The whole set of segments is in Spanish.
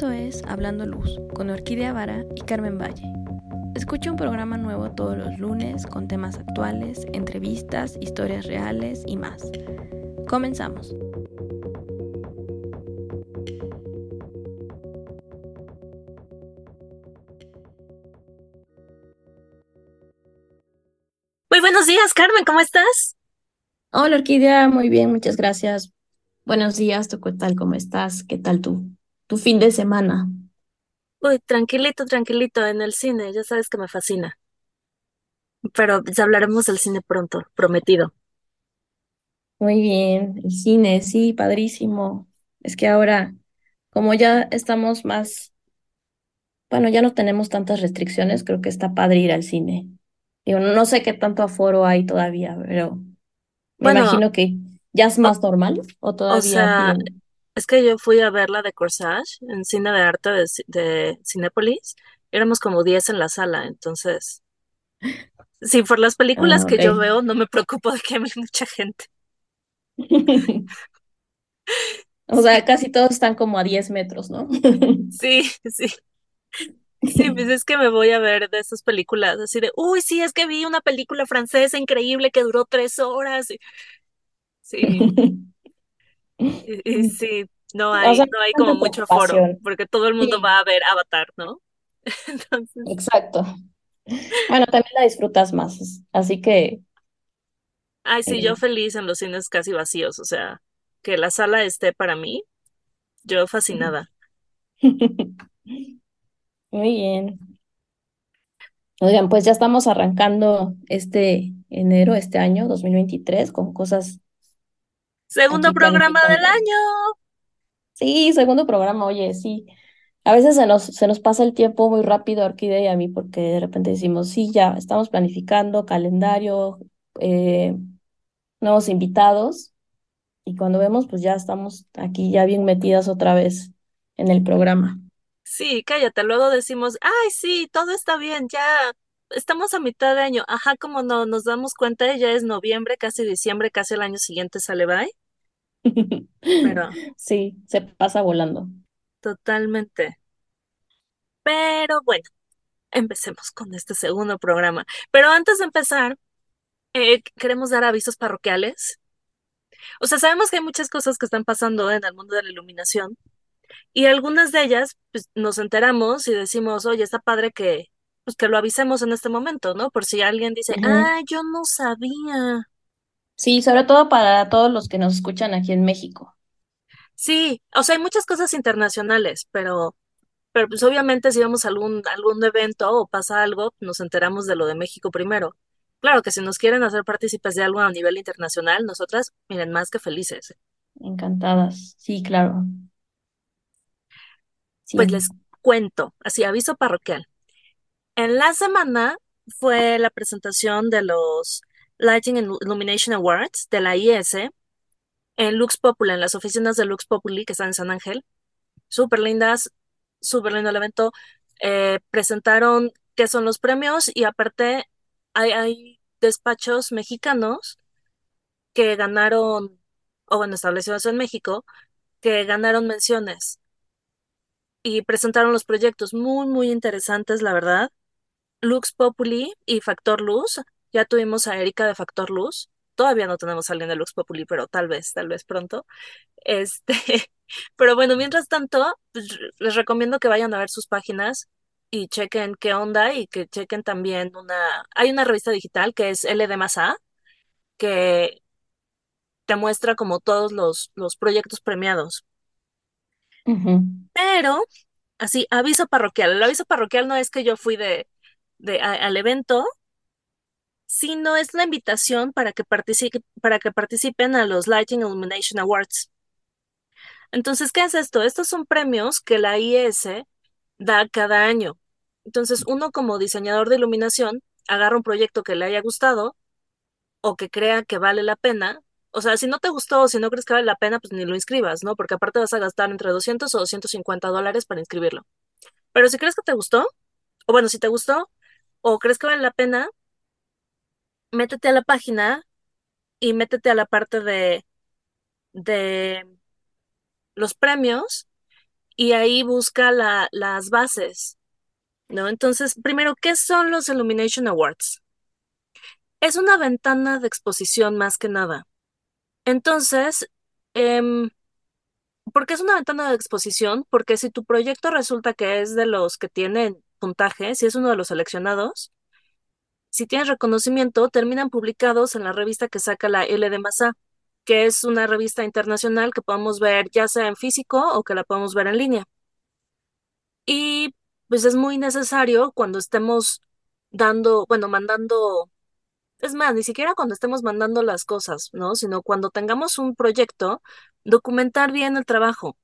Esto es Hablando Luz con Orquídea Vara y Carmen Valle. Escucha un programa nuevo todos los lunes con temas actuales, entrevistas, historias reales y más. Comenzamos. Muy buenos días, Carmen, ¿cómo estás? Hola Orquídea, muy bien, muchas gracias. Buenos días, ¿tú qué tal? ¿Cómo estás? ¿Qué tal tú? Tu fin de semana. Uy, tranquilito, tranquilito, en el cine, ya sabes que me fascina. Pero ya hablaremos del cine pronto, prometido. Muy bien, el cine, sí, padrísimo. Es que ahora, como ya estamos más, bueno, ya no tenemos tantas restricciones, creo que está padre ir al cine. Digo, no sé qué tanto aforo hay todavía, pero me Bueno, imagino que ya es o, más normal o o todavía sea, bien. Es que yo fui a ver la de Corsage en Cine de Arte de, de Cinépolis. Éramos como 10 en la sala, entonces, sí, por las películas Ah, que yo veo, no me preocupo de que haya mucha gente. O sea, casi todos están como a 10 metros, ¿no? sí, sí. Sí, pues es que me voy a ver de esas películas así de, uy, sí, es que vi una película francesa increíble que duró tres horas. Sí, sí, no O sea, hay, no hay como mucho preocupación. porque todo el mundo Sí, va a ver Avatar, ¿no? Entonces, exacto. Bueno, también la disfrutas más, así que ay, sí, yo eh, feliz en los cines casi vacíos, o sea, que la sala esté para mí, yo fascinada. muy bien. Oigan, pues ya estamos arrancando este enero, este año 2023, con cosas Segundo aquí programa del año. Sí, segundo programa, oye, sí. A veces se nos, se nos pasa el tiempo muy rápido Orquídea y a mí porque de repente decimos, sí, ya estamos planificando calendario, eh, nuevos invitados y cuando vemos, pues ya estamos aquí ya bien metidas otra vez en el programa. Sí, cállate, luego decimos, ay, sí, todo está bien, ya estamos a mitad de año. Ajá, como no nos damos cuenta, ya es noviembre, casi diciembre, casi el año siguiente sale bye, pero Sí, se pasa volando. totalmente. Pero bueno, empecemos con este segundo programa. Pero antes de empezar, eh, queremos dar avisos parroquiales. O sea, sabemos que hay muchas cosas que están pasando en el mundo de la iluminación y algunas de ellas, pues nos enteramos y decimos, oye, está padre que, pues, que lo avisemos en este momento, ¿no? Por si alguien dice, Ujú. ah, yo no sabía. Sí, sobre todo para todos los que nos escuchan aquí en México. Sí, o sea, hay muchas cosas internacionales, pero, pero pues obviamente si vamos a algún, algún evento o pasa algo, nos enteramos de lo de México primero. Claro que si nos quieren hacer partícipes de algo a nivel internacional, nosotras, miren, más que felices. Encantadas. Sí, claro. Sí. Pues les cuento, así aviso parroquial. En la semana fue la presentación de los Lighting and Illumination Awards de la IS en Lux Populi, en las oficinas de Lux Populi que están en San Ángel. Súper lindas, súper lindo el evento. Eh, presentaron qué son los premios y aparte hay, hay despachos mexicanos que ganaron, o bueno, establecidos en México, que ganaron menciones y presentaron los proyectos muy, muy interesantes, la verdad. Lux Populi y Factor Luz. Ya tuvimos a Erika de Factor Luz. Todavía no tenemos a alguien de Lux Populi, pero tal vez, tal vez pronto. Este, pero bueno, mientras tanto, pues, les recomiendo que vayan a ver sus páginas y chequen qué onda y que chequen también una, hay una revista digital que es LD más A, que te muestra como todos los, los proyectos premiados. Pero, así, aviso parroquial. El aviso parroquial no es que yo fui de, de a- al evento, sino es la invitación para que participe, para que participen a los Lighting Illumination Awards. Entonces, ¿qué es esto? Estos son premios que la IS da cada año. Entonces, uno como diseñador de iluminación agarra un proyecto que le haya gustado o que crea que vale la pena. O sea, si no te gustó o si no crees que vale la pena, pues ni lo inscribas, ¿no? Porque aparte vas a gastar entre 200 o 250 dólares para inscribirlo. Pero si crees que te gustó, o bueno, si te gustó o crees que vale la pena, métete a la página y métete a la parte de, de los premios y ahí busca la, las bases, ¿no? Entonces, primero, ¿qué son los Illumination Awards? Es una ventana de exposición más que nada. Entonces, em, ¿por qué es una ventana de exposición? Porque si tu proyecto resulta que es de los que tienen puntaje, si es uno de los seleccionados, si tienes reconocimiento, terminan publicados en la revista que saca la LD Masa, que es una revista internacional que podemos ver ya sea en físico o que la podemos ver en línea. Y pues es muy necesario cuando estemos dando, bueno, mandando, es más, ni siquiera cuando estemos mandando las cosas, ¿no? Sino cuando tengamos un proyecto, documentar bien el trabajo.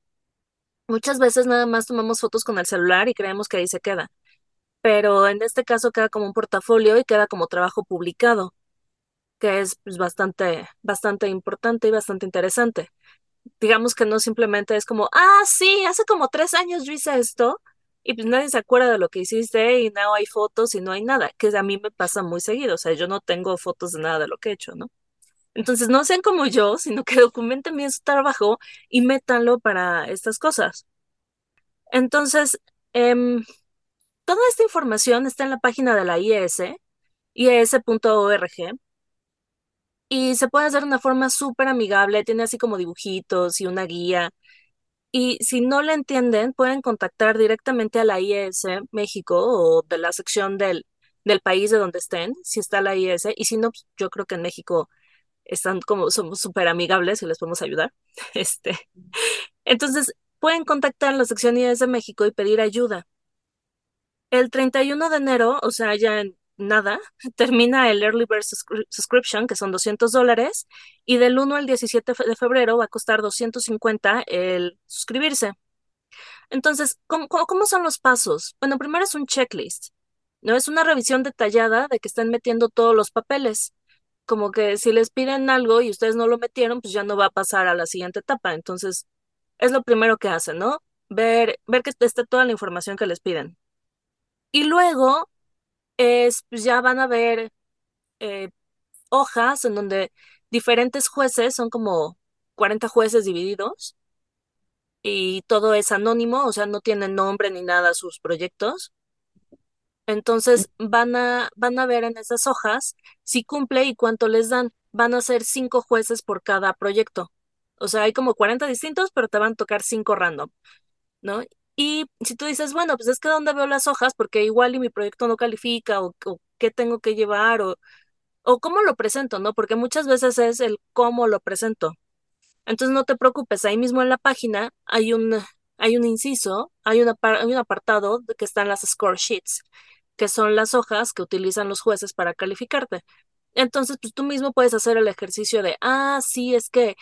Muchas veces nada más tomamos fotos con el celular y creemos que ahí se queda pero en este caso queda como un portafolio y queda como trabajo publicado, que es pues, bastante, bastante importante y bastante interesante. Digamos que no simplemente es como, ah, sí, hace como tres años yo hice esto y pues nadie se acuerda de lo que hiciste y no hay fotos y no hay nada, que a mí me pasa muy seguido, o sea, yo no tengo fotos de nada de lo que he hecho, ¿no? Entonces no sean como yo, sino que documenten bien su trabajo y métanlo para estas cosas. Entonces, eh, Toda esta información está en la página de la IES, ies.org, y se puede hacer de una forma súper amigable, tiene así como dibujitos y una guía. Y si no le entienden, pueden contactar directamente a la IES México o de la sección del, del país de donde estén, si está la IES, y si no, pues, yo creo que en México están como, somos súper amigables y les podemos ayudar. Este, entonces, pueden contactar a la sección IES de México y pedir ayuda. El 31 de enero, o sea, ya en nada, termina el Early Bird Subscription, que son 200 dólares, y del 1 al 17 de febrero va a costar 250 el suscribirse. Entonces, ¿cómo, son los pasos? Bueno, primero es un checklist, ¿no? Es una revisión detallada de que están metiendo todos los papeles. Como que si les piden algo y ustedes no lo metieron, pues ya no va a pasar a la siguiente etapa. Entonces, es lo primero que hacen, ¿no? Ver, ver que esté toda la información que les piden. Y luego es, pues ya van a ver eh, hojas en donde diferentes jueces, son como 40 jueces divididos, y todo es anónimo, o sea, no tienen nombre ni nada sus proyectos. Entonces van a, van a ver en esas hojas si cumple y cuánto les dan. Van a ser cinco jueces por cada proyecto. O sea, hay como 40 distintos, pero te van a tocar cinco random, ¿no? Y si tú dices, bueno, pues es que dónde veo las hojas, porque igual y mi proyecto no califica, o, qué tengo que llevar, o, o cómo lo presento, ¿no? Porque muchas veces es el cómo lo presento. Entonces no te preocupes, ahí mismo en la página hay un, hay un inciso, hay, una, hay un apartado que están las score sheets, que son las hojas que utilizan los jueces para calificarte. Entonces, pues tú mismo puedes hacer el ejercicio de, ah, sí, es que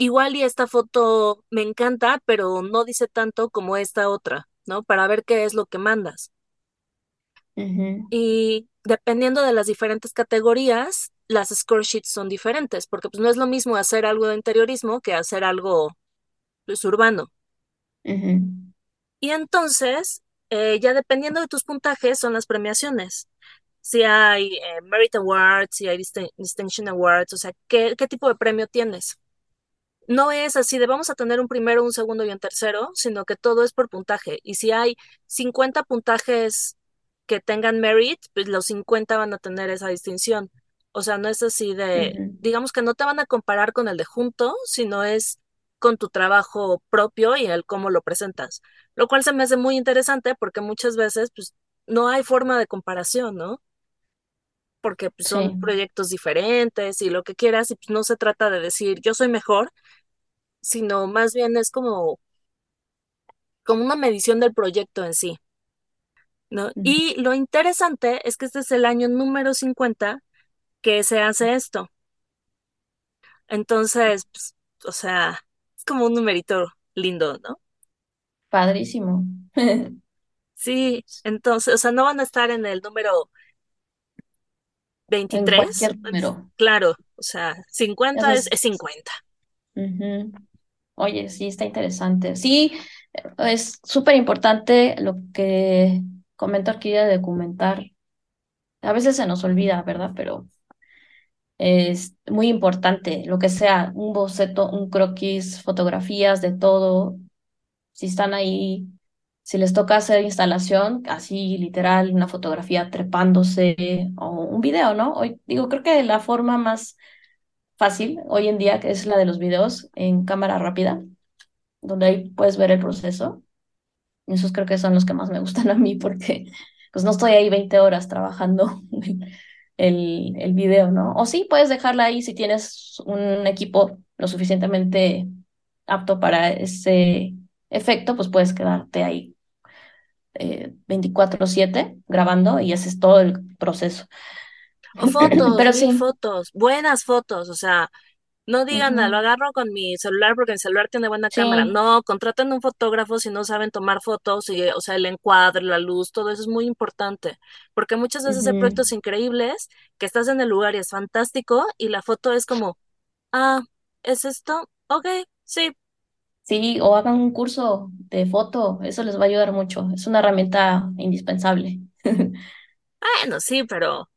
igual y esta foto me encanta, pero no dice tanto como esta otra, ¿no? Para ver qué es lo que mandas. Y dependiendo de las diferentes categorías, las score sheets son diferentes, porque pues no es lo mismo hacer algo de interiorismo que hacer algo pues, urbano. Y entonces, eh, ya dependiendo de tus puntajes, son las premiaciones. Si hay eh, Merit Awards, si hay Distinction Awards, o sea, ¿qué, ¿qué tipo de premio tienes? No es así de vamos a tener un primero, un segundo y un tercero, sino que todo es por puntaje. Y si hay 50 puntajes que tengan merit, pues los 50 van a tener esa distinción. O sea, no es así de, digamos que no te van a comparar con el de junto, sino es con tu trabajo propio y el cómo lo presentas. Lo cual se me hace muy interesante porque muchas veces pues no hay forma de comparación, ¿no? Porque pues, son proyectos diferentes y lo que quieras y pues no se trata de decir yo soy mejor, sino más bien es como, como una medición del proyecto en sí. ¿no? Y lo interesante es que este es el año número 50 que se hace esto. Entonces, pues, o sea, es como un numerito lindo, ¿no? Padrísimo. sí, entonces, o sea, no van a estar en el número 23. número. Claro, o sea, 50 es, 50. Oye, sí, está interesante. Sí, es súper importante lo que comenta Orquídea de documentar. A veces se nos olvida, ¿verdad? Pero es muy importante, lo que sea, un boceto, un croquis, fotografías de todo. Si están ahí, si les toca hacer instalación, así literal, una fotografía trepándose o un video, ¿no? Hoy digo, creo que la forma más fácil hoy en día, que es la de los videos en cámara rápida, donde ahí puedes ver el proceso. Esos creo que son los que más me gustan a mí porque pues no estoy ahí 20 horas trabajando el, el video, ¿no? O sí, puedes dejarla ahí si tienes un equipo lo suficientemente apto para ese efecto, pues puedes quedarte ahí eh, 24/7 grabando y haces todo el proceso. O fotos, Pero sí, fotos, buenas fotos, o sea, no digan, "Ah, lo agarro con mi celular porque mi celular tiene buena cámara. No, contraten un fotógrafo si no saben tomar fotos y, o sea, el encuadre, la luz, todo eso es muy importante, porque muchas veces hay proyectos increíbles que estás en el lugar y es fantástico y la foto es como, ah, ¿es esto? Ok, sí. sí, o hagan un curso de foto, eso les va a ayudar mucho, es una herramienta indispensable. Bueno, sí, pero,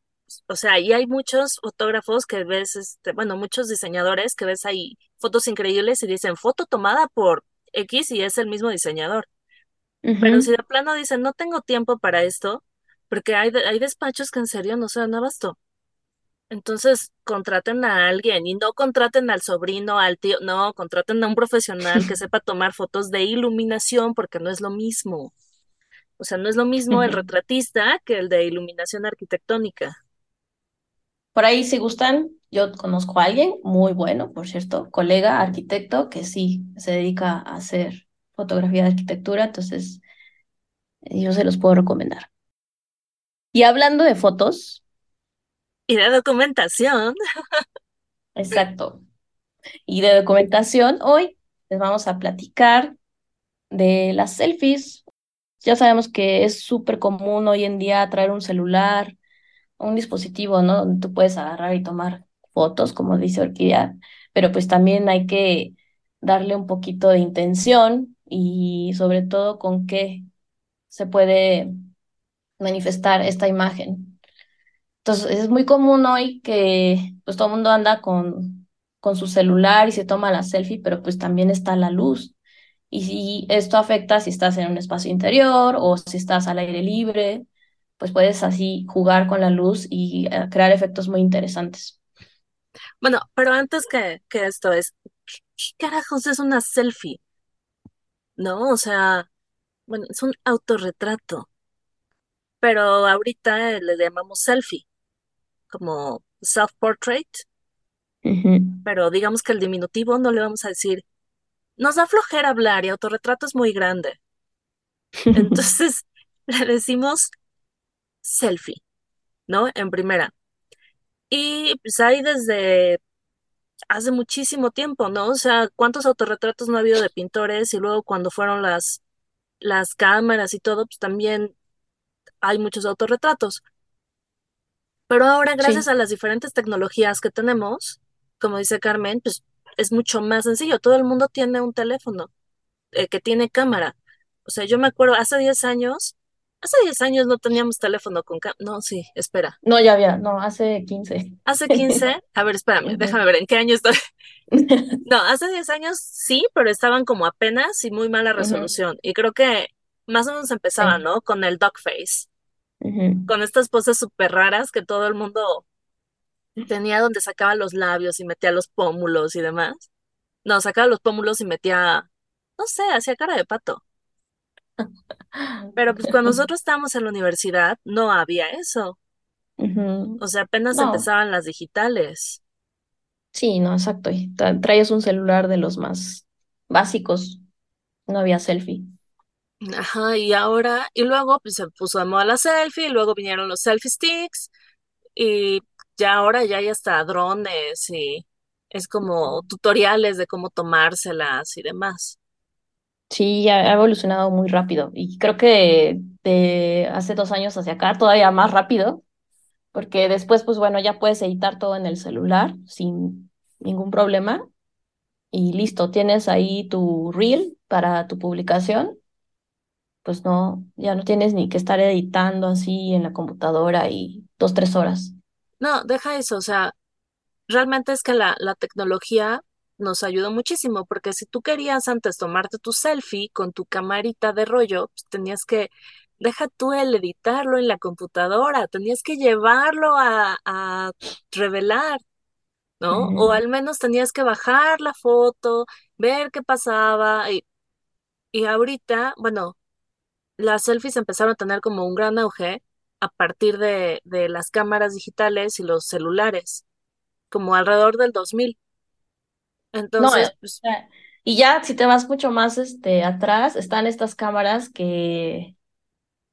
o sea, y hay muchos fotógrafos que ves, este, bueno, muchos diseñadores que ves ahí fotos increíbles y dicen foto tomada por X y es el mismo diseñador. Pero si de plano dicen no tengo tiempo para esto, porque hay, hay despachos que en serio no se dan abasto. Entonces, contraten a alguien y no contraten al sobrino, al tío, no, contraten a un profesional que sepa tomar fotos de iluminación porque no es lo mismo. O sea, no es lo mismo el retratista que el de iluminación arquitectónica. Por ahí, si gustan, yo conozco a alguien muy bueno, por cierto, colega arquitecto, que sí se dedica a hacer fotografía de arquitectura, entonces eh, yo se los puedo recomendar. Y hablando de fotos, Y de documentación, exacto, y de documentación, hoy les vamos a platicar de las selfies. Ya sabemos que es súper común hoy en día traer un celular, un dispositivo, ¿no? Donde tú puedes agarrar y tomar fotos, como dice Orquídea, pero pues también hay que darle un poquito de intención y sobre todo con qué se puede manifestar esta imagen. Entonces, es muy común hoy que pues todo el mundo anda con, con su celular y se toma la selfie, pero pues también está la luz. Y si esto afecta si estás en un espacio interior o si estás al aire libre, pues puedes así jugar con la luz y eh, crear efectos muy interesantes. bueno, pero antes que, que esto es, ¿qué, qué carajos es una selfie? ¿No? O sea, bueno, es un autorretrato, pero ahorita le llamamos selfie, como self-portrait, pero digamos que el diminutivo no le vamos a decir, nos da flojera hablar y autorretrato es muy grande. Entonces le decimos selfie, ¿no? En primera. Y pues hay desde hace muchísimo tiempo, ¿no? O sea, ¿cuántos autorretratos no ha habido de pintores? Y luego cuando fueron las, las cámaras y todo, pues también hay muchos autorretratos. Pero ahora, gracias Sí, a las diferentes tecnologías que tenemos, como dice Carmen, pues es mucho más sencillo. Todo el mundo tiene un teléfono eh, que tiene cámara. O sea, yo me acuerdo, hace 10 años, hace 10 años no teníamos teléfono con cámara. No, sí, espera. no, ya había, no, hace 15. Hace 15, a ver, espérame, déjame ver en qué año estoy. No, hace 10 años sí, pero estaban como apenas y muy mala resolución. Y creo que más o menos empezaban, Sí. ¿no? Con el duck face, con estas poses súper raras que todo el mundo tenía donde sacaba los labios y metía los pómulos y demás. No, sacaba los pómulos y metía, no sé, hacía cara de pato. Pero pues cuando nosotros estábamos en la universidad no había eso. O sea, apenas No, empezaban las digitales. sí, no, exacto. tra- traías un celular de los más básicos, no había selfie. Ajá, y ahora, y luego pues se puso de moda la selfie, y luego vinieron los selfie sticks, y ya ahora ya hay hasta drones y es como tutoriales de cómo tomárselas y demás. Sí, ha evolucionado muy rápido. Y creo que de hace dos años hacia acá todavía más rápido, porque después, pues bueno, ya puedes editar todo en el celular sin ningún problema. Y listo, tienes ahí tu reel para tu publicación, pues no, ya no tienes ni que estar editando así en la computadora y dos, tres horas. No, deja eso, o sea, realmente es que la, la tecnología nos ayudó muchísimo, porque si tú querías antes tomarte tu selfie con tu camarita de rollo, pues tenías que, deja tú el editarlo en la computadora, tenías que llevarlo a, a revelar, ¿no? O al menos tenías que bajar la foto, ver qué pasaba, y, y ahorita, bueno, las selfies empezaron a tener como un gran auge a partir de, de las cámaras digitales y los celulares, como alrededor del 2000. Eh, Entonces, o pues y ya si te vas mucho más este, atrás, están estas cámaras que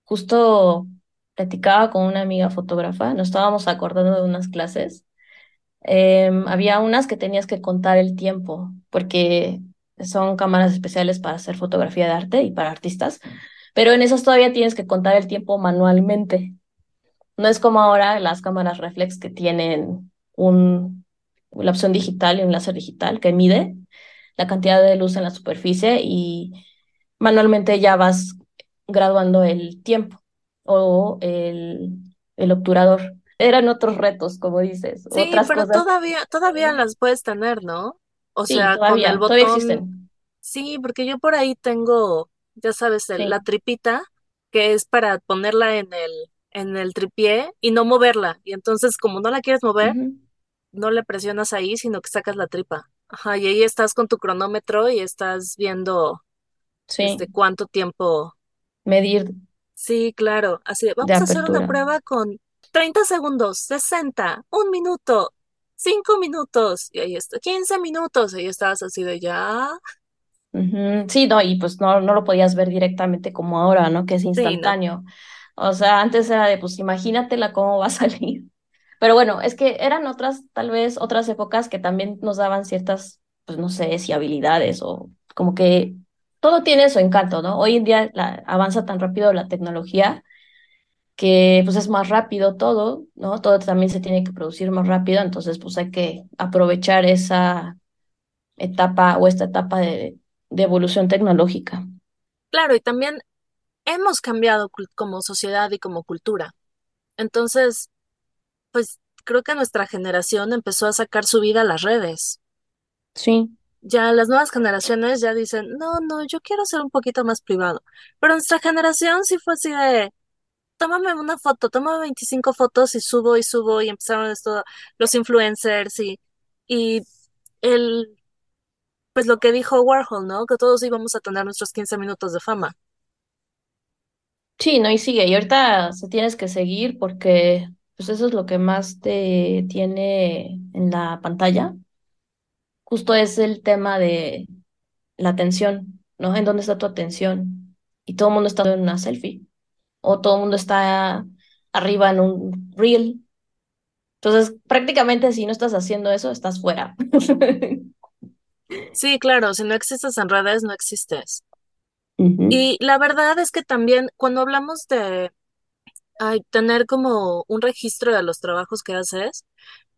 justo platicaba con una amiga fotógrafa, nos estábamos acordando de unas clases. Em, había unas que tenías que contar el tiempo, porque son cámaras especiales para hacer fotografía de arte y para artistas, pero en esas todavía tienes que contar el tiempo manualmente. No es como ahora las cámaras reflex que tienen un, la opción digital y un láser digital que mide la cantidad de luz en la superficie y manualmente ya vas graduando el tiempo o el, el obturador. Eran otros retos, como dices, sí, otras pero cosas. todavía, todavía las puedes tener, ¿no? O sí, sea, con el todavía, todavía botón, existen. sí, porque yo por ahí tengo, ya sabes, el- la tripita, que es para ponerla en el, en el tripié y no moverla. Y entonces, como no la quieres mover. No le presionas ahí, sino que sacas la tripa. Ajá, y ahí estás con tu cronómetro y estás viendo, este, Sí, cuánto tiempo medir Sí, claro. Así de, de vamos a hacer una prueba con 30 segundos, 60, un minuto, 5 minutos, y ahí está, 15 minutos, y ahí estabas así de ya. Ujú. Sí, no, y pues no, no lo podías ver directamente como ahora, ¿no? Que es Sí, no. instantáneo. O sea, antes era de, pues imagínatela cómo va a salir. Pero bueno, es que eran otras, tal vez otras épocas que también nos daban ciertas, pues no sé, si habilidades o como que todo tiene su encanto, ¿no? Hoy en día la, avanza tan rápido la tecnología que pues es más rápido todo, ¿no? Todo también se tiene que producir más rápido, entonces pues hay que aprovechar esa etapa o esta etapa de, de evolución tecnológica. Claro, y también hemos cambiado como sociedad y como cultura. Entonces, pues creo que nuestra generación empezó a sacar su vida a las redes. Sí, Ya las nuevas generaciones ya dicen, no, no, yo quiero ser un poquito más privado. Pero nuestra generación sí fue así de, tómame una foto, tómame 25 fotos y subo y subo y empezaron esto, los influencers y, y el, pues lo que dijo Warhol, ¿no? Que todos íbamos a tener nuestros 15 minutos de fama. sí, no, y sigue. Y ahorita se tienes que seguir porque pues eso es lo que más te tiene en la pantalla. Justo es el tema de la atención, ¿no? ¿En dónde está tu atención? Y todo el mundo está en una selfie o todo el mundo está arriba en un reel. Entonces, prácticamente si no estás haciendo eso, estás fuera. Sí, claro, si no existes en redes, no existes. Y la verdad es que también cuando hablamos de ay, tener como un registro de los trabajos que haces,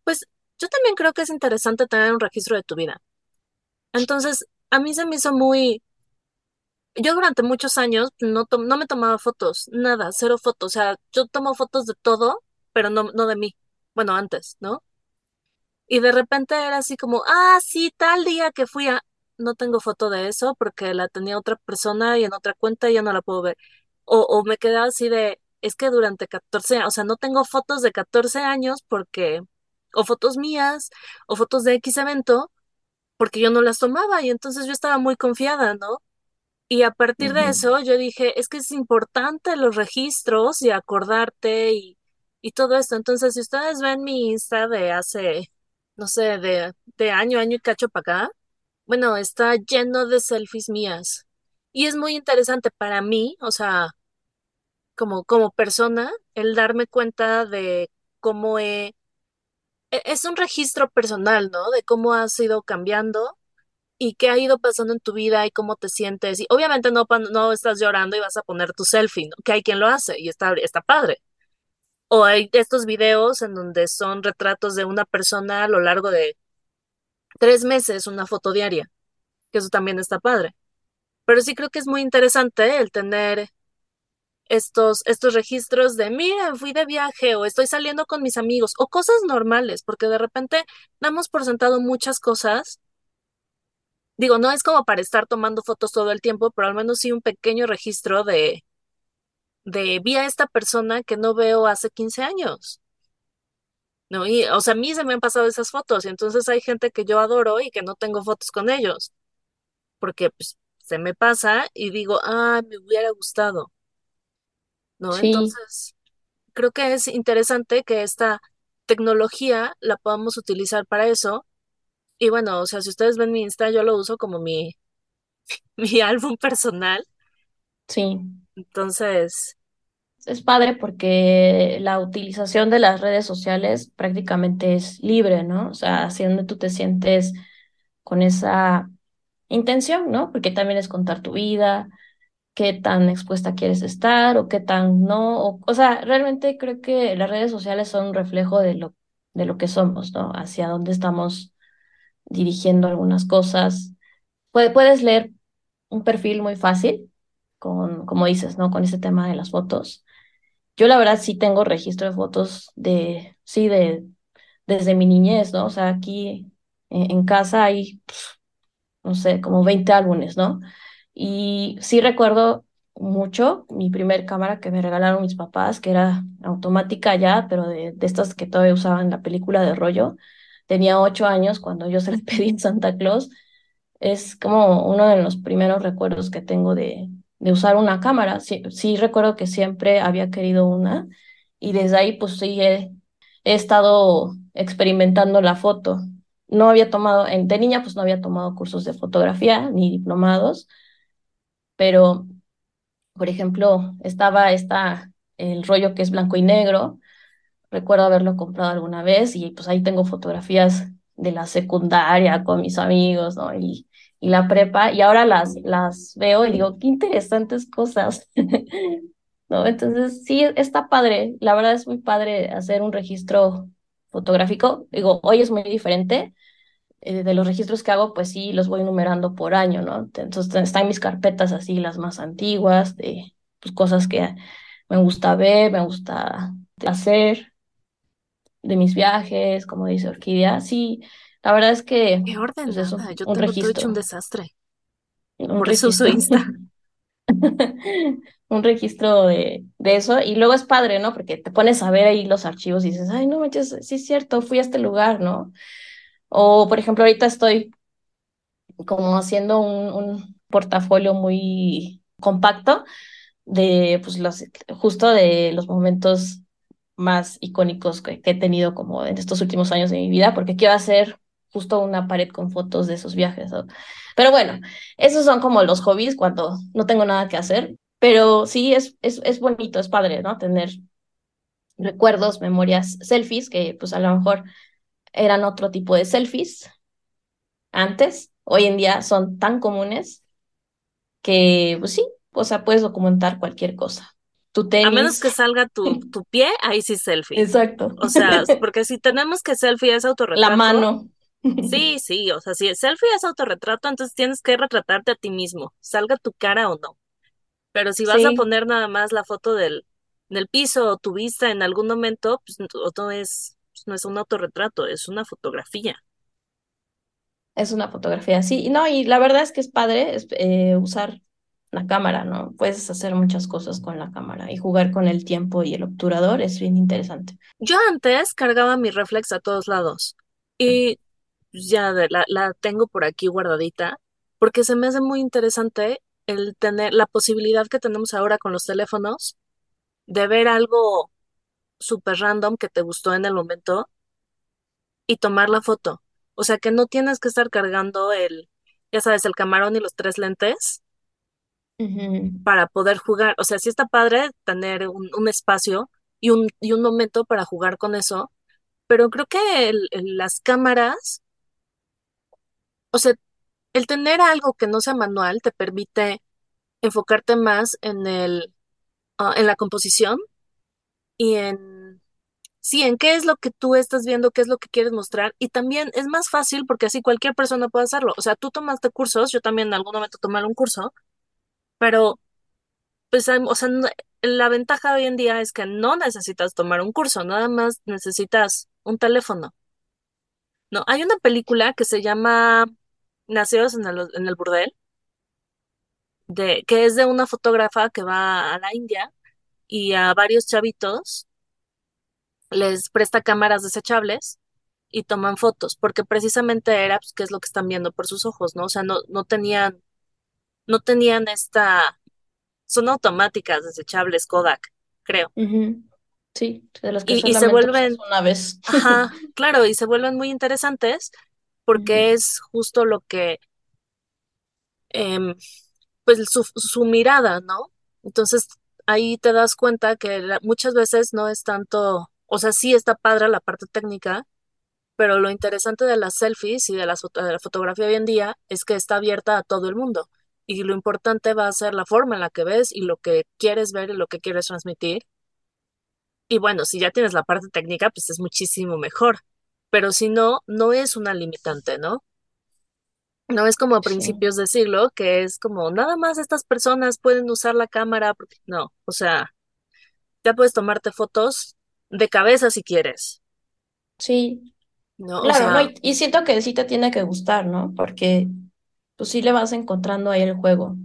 pues yo también creo que es interesante tener un registro de tu vida. Entonces, a mí se me hizo muy Yo durante muchos años no, tom- no me tomaba fotos, nada, cero fotos. O sea, yo tomo fotos de todo, pero no, no de mí. Bueno, antes, ¿no? Y de repente era así como, ah, sí, tal día que fui a... No tengo foto de eso porque la tenía otra persona y en otra cuenta y ya no la puedo ver. O, o me quedaba así de, es que durante 14, o sea, no tengo fotos de 14 años porque, o fotos mías, o fotos de X evento, porque yo no las tomaba y entonces yo estaba muy confiada, ¿no? Y a partir de eso yo dije, es que es importante los registros y acordarte y, y todo esto. Entonces, si ustedes ven mi Insta de hace, no sé, de, de año, año y cacho para acá, bueno, está lleno de selfies mías. Y es muy interesante para mí, o sea, como, como persona, el darme cuenta de cómo he, e- es un registro personal, ¿no? De cómo has ido cambiando y qué ha ido pasando en tu vida y cómo te sientes. Y obviamente no, no estás llorando y vas a poner tu selfie, ¿no? Que hay quien lo hace y está, está padre. O hay estos videos en donde son retratos de una persona a lo largo de tres meses, una foto diaria, que eso también está padre. Pero sí creo que es muy interesante el tener estos, estos registros de, mira, fui de viaje o estoy saliendo con mis amigos o cosas normales, porque de repente damos por sentado muchas cosas Digo, no es como para estar tomando fotos todo el tiempo, pero al menos sí un pequeño registro de, de vi a esta persona que no veo hace 15 años. ¿No? Y, o sea, a mí se me han pasado esas fotos y entonces hay gente que yo adoro y que no tengo fotos con ellos, porque pues, se me pasa y digo, ah, me hubiera gustado, ¿no? Sí, Entonces, creo que es interesante que esta tecnología la podamos utilizar para eso. Y bueno, o sea, si ustedes ven mi Insta, yo lo uso como mi, mi álbum personal. sí. Entonces, Es padre porque la utilización de las redes sociales prácticamente es libre, ¿no? O sea, hacia donde tú te sientes con esa intención, ¿no? Porque también es contar tu vida, qué tan expuesta quieres estar o qué tan no. O, o sea, realmente creo que las redes sociales son un reflejo de lo, de lo que somos, ¿no? Hacia dónde estamos dirigiendo algunas cosas. Puede- puedes leer un perfil muy fácil con, como dices, ¿no? Con ese tema de las fotos. Yo la verdad sí tengo registro de fotos de, sí, de, desde mi niñez, ¿no? O sea, aquí en, en casa hay, no sé, como 20 álbumes, ¿no? Y sí recuerdo mucho mi primer cámara que me regalaron mis papás, que era automática ya, pero de, de estas que todavía usaban la película de rollo. Tenía ocho años cuando yo se la pedí en Santa Claus. Es como uno de los primeros recuerdos que tengo de, de usar una cámara. Sí, sí recuerdo que siempre había querido una y desde ahí pues sí he, he estado experimentando la foto. No había tomado, de niña pues no había tomado cursos de fotografía ni diplomados, pero por ejemplo estaba esta, el rollo que es blanco y negro Recuerdo haberlo comprado alguna vez y pues ahí tengo fotografías de la secundaria con mis amigos, ¿no? Y, y la prepa, y ahora las, las veo y digo, qué interesantes cosas, ¿no? Entonces, sí, está padre, la verdad es muy padre hacer un registro fotográfico. Digo, hoy es muy diferente. Eh, de los registros que hago, pues sí, los voy numerando por año, ¿no? Entonces, están mis carpetas así, las más antiguas, de pues, cosas que me gusta ver, me gusta hacer de mis viajes, como dice Orquídea. Sí, la verdad es que qué pues es ordenada. un, Yo un tengo todo hecho un registro, desastre. un Por eso uso registro, Insta. un registro de, de eso. Y luego es padre, ¿no? Porque te pones a ver ahí los archivos y dices, ay, no manches, sí es cierto, fui a este lugar, ¿no? O, por ejemplo, ahorita estoy como haciendo un, un portafolio muy compacto de, pues, los, justo de los momentos más icónicos que, he tenido como en estos últimos años de mi vida, porque quiero hacer justo una pared con fotos de esos viajes. Pero bueno, esos son como los hobbies cuando no tengo nada que hacer, pero sí es, es, es bonito, es padre, ¿no? Tener recuerdos, memorias, selfies, que pues a lo mejor eran otro tipo de selfies antes, hoy en día son tan comunes que pues sí, o sea, puedes documentar cualquier cosa. Tu A menos tenis, que salga tu, tu pie, ahí sí selfie. exacto, O sea, porque si tenemos que selfie es la autorretrato, mano. sí, sí, o sea, si el selfie es autorretrato, entonces tienes que retratarte a ti mismo, salga tu cara o no. Pero si vas a poner nada más la foto del, del piso o tu vista en algún momento, pues no es, pues, no es un autorretrato, es una fotografía. es una fotografía, sí. No, y la verdad es que es padre eh, usar la cámara, ¿no? Puedes hacer muchas cosas con la cámara y jugar con el tiempo y el obturador es bien interesante. Yo antes cargaba mi reflex a todos lados y pues, ya la, la tengo por aquí guardadita porque se me hace muy interesante el tener la posibilidad que tenemos ahora con los teléfonos de ver algo súper random que te gustó en el momento y tomar la foto. O sea que no tienes que estar cargando el, ya sabes, el camarón y los tres lentes para poder jugar. O sea, sí está padre tener un, un espacio y un, y un momento para jugar con eso, pero creo que el- el- las cámaras, o sea, el tener algo que no sea manual te permite enfocarte más en el, ah, en la composición y en, sí, en qué es lo que tú estás viendo, qué es lo que quieres mostrar. Y también es más fácil porque así cualquier persona puede hacerlo. O sea, tú tomaste cursos, yo también en algún momento tomé un curso, pero pues, o sea, la ventaja hoy en día es que no necesitas tomar un curso, nada más necesitas un teléfono. No, hay una película que se llama nacidos en el, en el burdel, de, que es de una fotógrafa que va a la India y a varios chavitos les presta cámaras desechables y toman fotos, porque precisamente era pues, qué es lo que están viendo por sus ojos, ¿no? O sea, no, no tenían, no tenían esta, son automáticas desechables Kodak, creo. Sí, de las que Y, y se usas vuelven, una vez. ajá, claro, y se vuelven muy interesantes porque es justo lo que, em, pues su, su mirada, ¿no? Entonces ahí te das cuenta que la- muchas veces no es tanto, o sea, sí está padre la parte técnica, pero lo interesante de las selfies y de, foto- de la fotografía hoy en día es que está abierta a todo el mundo. Y lo importante va a ser la forma en la que ves y lo que quieres ver y lo que quieres transmitir. Y bueno, si ya tienes la parte técnica, pues es muchísimo mejor. Pero si no, no es una limitante, ¿no? No es como a Sí, principios de siglo, que es como nada más estas personas pueden usar la cámara. porque- No, o sea, ya puedes tomarte fotos de cabeza si quieres, sí, ¿no? O claro, ¿no? Y, y siento que sí te tiene que gustar, ¿no? Porque pues sí le vas encontrando ahí el juego.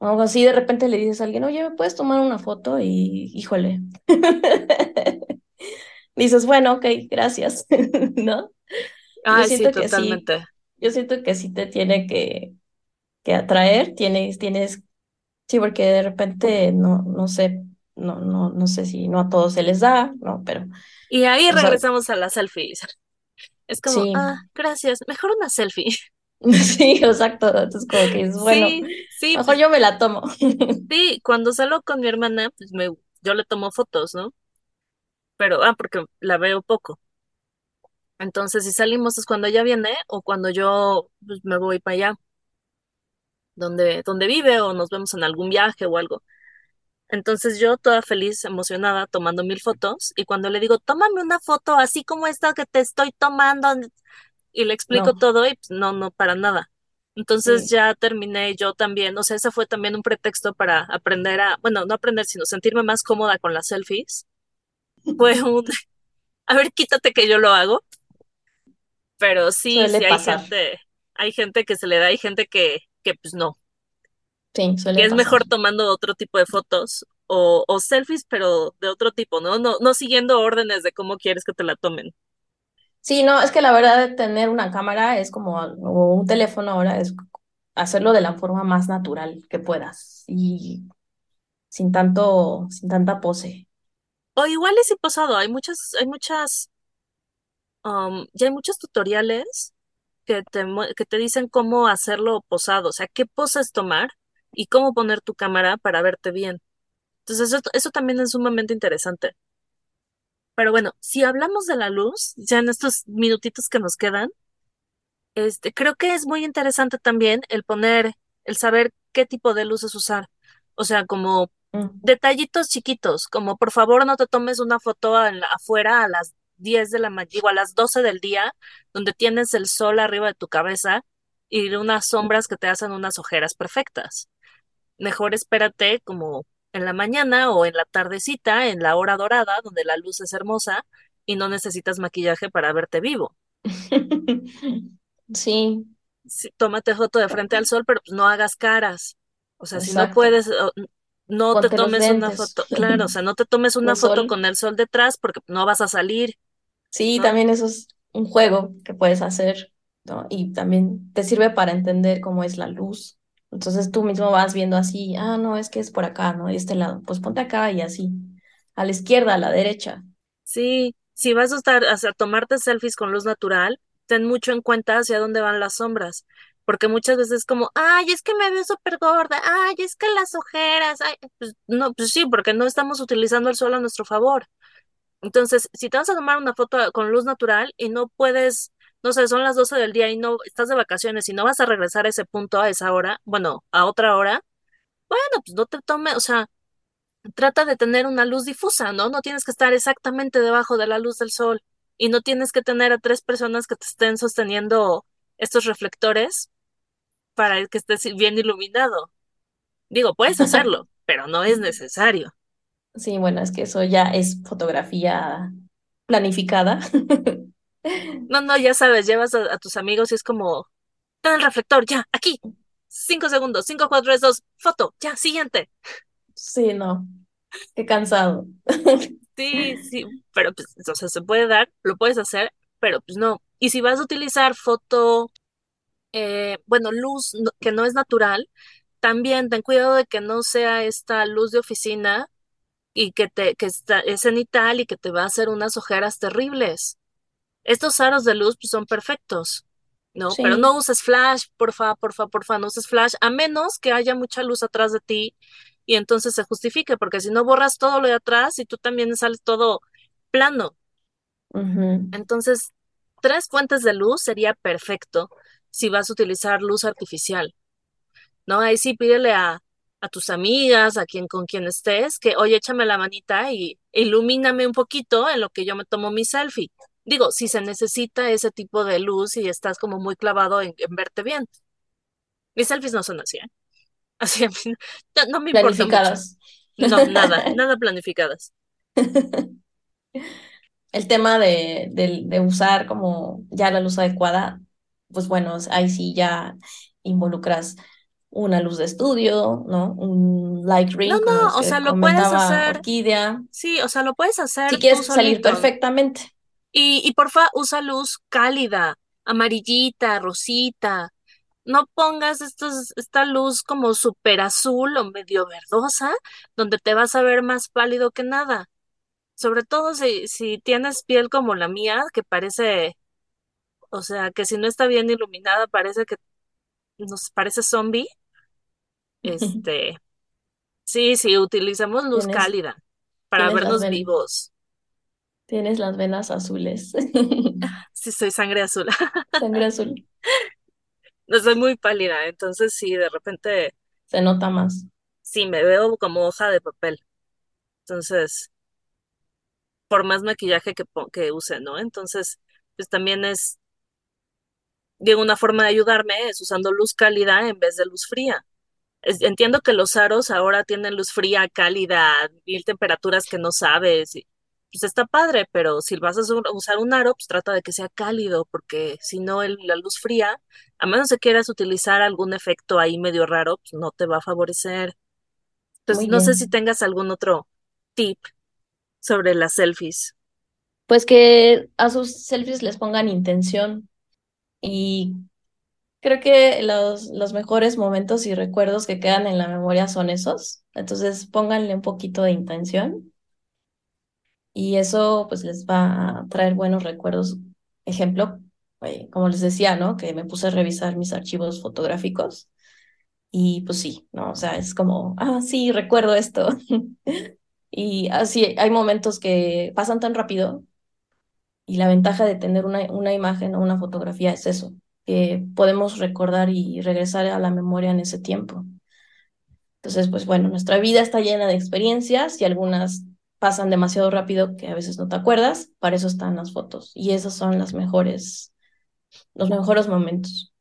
O algo así de repente le dices a alguien, oye, ¿me puedes tomar una foto? Y híjole. Dices, bueno, ok, gracias, ¿no? Sí, que sí, totalmente. Yo siento que sí te tiene que, que atraer, tienes, tienes, sí, porque de repente no, no sé, no, no, no sé si no a todos se les da, ¿no? Pero, Y ahí sea, regresamos a las selfies. Es como, sí, ah, gracias, mejor una selfie. sí, exacto. Entonces como que es bueno, Sí, sí, mejor pues yo me la tomo. sí, cuando salgo con mi hermana, pues me, yo le tomo fotos, ¿no? Pero, ah, porque la veo poco. Entonces, si salimos es cuando ella viene o cuando yo pues, me voy para allá, donde, donde vive o nos vemos en algún viaje o algo. Entonces yo toda feliz, emocionada, tomando mil fotos y cuando le digo, tómame una foto así como esta que te estoy tomando y le explico No, todo y pues no, no, para nada. Entonces sí. ya terminé yo también, o sea, ese fue también un pretexto para aprender a, bueno, no aprender, sino sentirme más cómoda con las selfies. Fue un, a ver, quítate que yo lo hago, pero sí, Suele sí hay pasar, gente, hay gente que se le da, hay gente que, que pues no, sí, que suele es pasar. mejor tomando otro tipo de fotos o, o selfies, pero de otro tipo, ¿no? No, no siguiendo órdenes de cómo quieres que te la tomen. Sí, no, es que la verdad de tener una cámara es como, o un teléfono ahora, es hacerlo de la forma más natural que puedas y sin tanto, sin tanta pose. O igual es posado, hay muchas, hay muchas, um, ya hay muchos tutoriales que te, que te dicen cómo hacerlo posado, o sea, qué poses tomar y cómo poner tu cámara para verte bien. Entonces, eso, eso también es sumamente interesante. Pero bueno, si hablamos de la luz, ya en estos minutitos que nos quedan, este, creo que es muy interesante también el poner, el saber qué tipo de luces usar. O sea, como detallitos chiquitos, como por favor no te tomes una foto en la- afuera a las 10 de la mañana, digo, a las 12 del día, donde tienes el sol arriba de tu cabeza y unas sombras que te hacen unas ojeras perfectas. Mejor espérate como en la mañana o en la tardecita, en la hora dorada, donde la luz es hermosa y no necesitas maquillaje para verte vivo. Sí, Sí, tómate foto de frente al sol, pero no hagas caras. O sea, si no puedes, no te Ponte tomes una foto, claro, o sea, no te tomes una foto con el sol detrás porque no vas a salir, Sí, ¿no? también eso es un juego que puedes hacer, ¿no? Y también te sirve para entender cómo es la luz. Entonces tú mismo vas viendo así, ah, no, es que es por acá, ¿no? De este lado, pues ponte acá y así, a la izquierda, a la derecha. Sí, si vas a estar, sea, tomarte selfies con luz natural, ten mucho en cuenta hacia dónde van las sombras, porque muchas veces es como, ay, es que me veo súper gorda, ay, es que las ojeras, ay, pues no, pues sí, porque no estamos utilizando el sol a nuestro favor. Entonces, si te vas a tomar una foto con luz natural y no puedes, no sé, son las 12 del día y no estás de vacaciones y no vas a regresar a ese punto a esa hora, bueno, a otra hora, bueno, pues no te tome, o sea, trata de tener una luz difusa, ¿no? No tienes que estar exactamente debajo de la luz del sol y no tienes que tener a tres personas que te estén sosteniendo estos reflectores para que estés bien iluminado. Digo, puedes hacerlo, pero no es necesario. Sí, bueno, es que eso ya es fotografía planificada. No, no, ya sabes, llevas a, a tus amigos y es como en el reflector, ya, aquí. Cinco segundos, cinco, cuatro, tres, dos, foto, ya, siguiente. Sí, no. Qué cansado. Sí, sí, pero pues, o sea, se puede dar, lo puedes hacer, pero pues no. Y si vas a utilizar foto, eh, bueno, luz que no es natural, también ten cuidado de que no sea esta luz de oficina y que te que está, es cenital y que te va a hacer unas ojeras terribles. Estos aros de luz pues, son perfectos, ¿no? Pero no uses flash, porfa, porfa, porfa, no uses flash, a menos que haya mucha luz atrás de ti y entonces se justifique, porque si no borras todo lo de atrás y tú también sales todo plano. Entonces, tres fuentes de luz sería perfecto si vas a utilizar luz artificial. ¿No? Ahí sí pídele a, a tus amigas, a quien con quien estés, que oye, échame la manita y ilumíname un poquito en lo que yo me tomo mi selfie. Digo, si se necesita ese tipo de luz y estás como muy clavado en, verte bien. Mis selfies no son así, ¿eh? Así a mí no, me importa mucho. No, nada, nada planificadas. El tema de, de usar como ya la luz adecuada, pues bueno, ahí sí ya involucras una luz de estudio, ¿no? Un light ring. No, no, o sea, lo puedes hacer. Orquídea. Sí, o sea, lo puedes hacer. Si quieres salir perfectamente. Y, y porfa, usa luz cálida, amarillita, rosita. No pongas estos, esta luz como súper azul o medio verdosa, donde te vas a ver más pálido que nada. Sobre todo si, si tienes piel como la mía, que parece, o sea, que si no está bien iluminada, parece que nos parece zombie. Este, sí, sí, utilizamos luz cálida para vernos vivos. Tienes las venas azules. Sí, soy sangre azul. Sangre azul. No soy muy pálida, entonces sí, de repente. Se nota más. Sí, me veo como hoja de papel. Entonces, por más maquillaje que, que use, ¿no? Entonces, pues también es digo, una forma de ayudarme es usando luz cálida en vez de luz fría. entiendo que los aros ahora tienen luz fría, cálida, mil temperaturas que no sabes. Y, pues está padre, pero si vas a usar un aro, pues trata de que sea cálido, porque si no, la luz fría, a menos que quieras utilizar algún efecto ahí medio raro, pues no te va a favorecer. Entonces, no sé si tengas algún otro tip sobre las selfies. Pues que a sus selfies les pongan intención, y creo que los, los mejores momentos y recuerdos que quedan en la memoria son esos. Entonces pónganle un poquito de intención y eso pues les va a traer buenos recuerdos. Ejemplo, eh, como les decía, ¿no? Que me puse a revisar mis archivos fotográficos y pues sí, ¿no? O sea, es como, ah, sí, recuerdo esto. y así hay momentos que pasan tan rápido y la ventaja de tener una, una imagen o una fotografía es eso, que podemos recordar y regresar a la memoria en ese tiempo. Entonces, pues bueno, nuestra vida está llena de experiencias y algunas pasan demasiado rápido que a veces no te acuerdas, para eso están las fotos y esos son las mejores, los mejores momentos.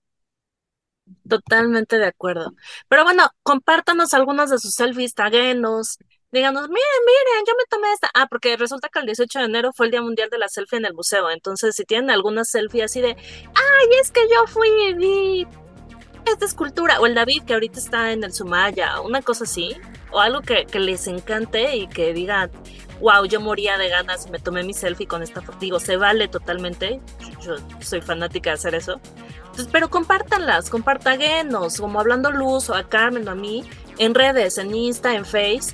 Totalmente de acuerdo. Pero bueno, compártanos algunos de sus selfies, taguenos, díganos, miren, miren, yo me tomé esta. Ah, porque resulta que el 18 de enero fue el Día Mundial de la Selfie en el museo. Entonces, si tienen alguna selfie así de, ay, es que yo fui vi esta escultura, o el David que ahorita está en el Sumaya, una cosa así, o algo que, que les encante y que digan, wow, yo moría de ganas me tomé mi selfie con esta foto. Digo, se vale totalmente. Yo soy fanática de hacer eso. Entonces, pero compártanlas, compartaguenos, como hablando luz o a Carmen o a mí, en redes, en Insta, en Face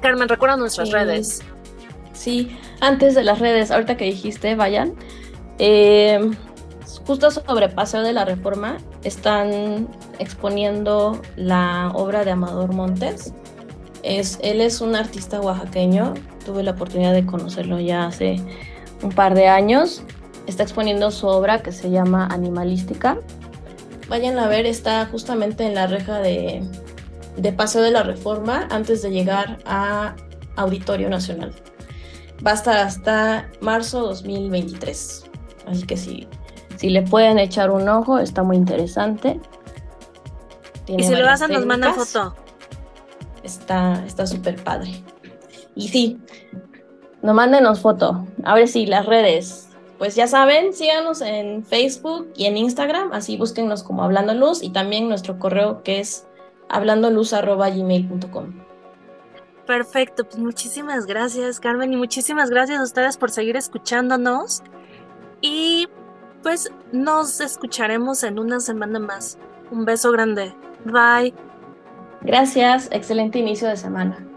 Carmen, recuerda nuestras redes. Sí, antes de las redes, ahorita que dijiste, vayan. Eh, justo sobre Paseo de la Reforma están exponiendo la obra de Amador Montes. Es, él es un artista oaxaqueño, tuve la oportunidad de conocerlo ya hace un par de años. Está exponiendo su obra que se llama Animalística. Vayan a ver, está justamente en la reja de, de Paseo de la Reforma antes de llegar a Auditorio Nacional. Va a estar hasta marzo 2023. Así que si, si le pueden echar un ojo, está muy interesante. y si lo hacen, nos manda foto. Está súper padre. Y sí, no mándenos foto. A ver si las redes. pues ya saben, síganos en Facebook y en Instagram, así búsquennos como Hablando Luz y también nuestro correo que es hablandoluz.gmail.com. Perfecto, pues muchísimas gracias Carmen y muchísimas gracias a ustedes por seguir escuchándonos y pues nos escucharemos en una semana más. Un beso grande. Bye. Gracias, excelente inicio de semana.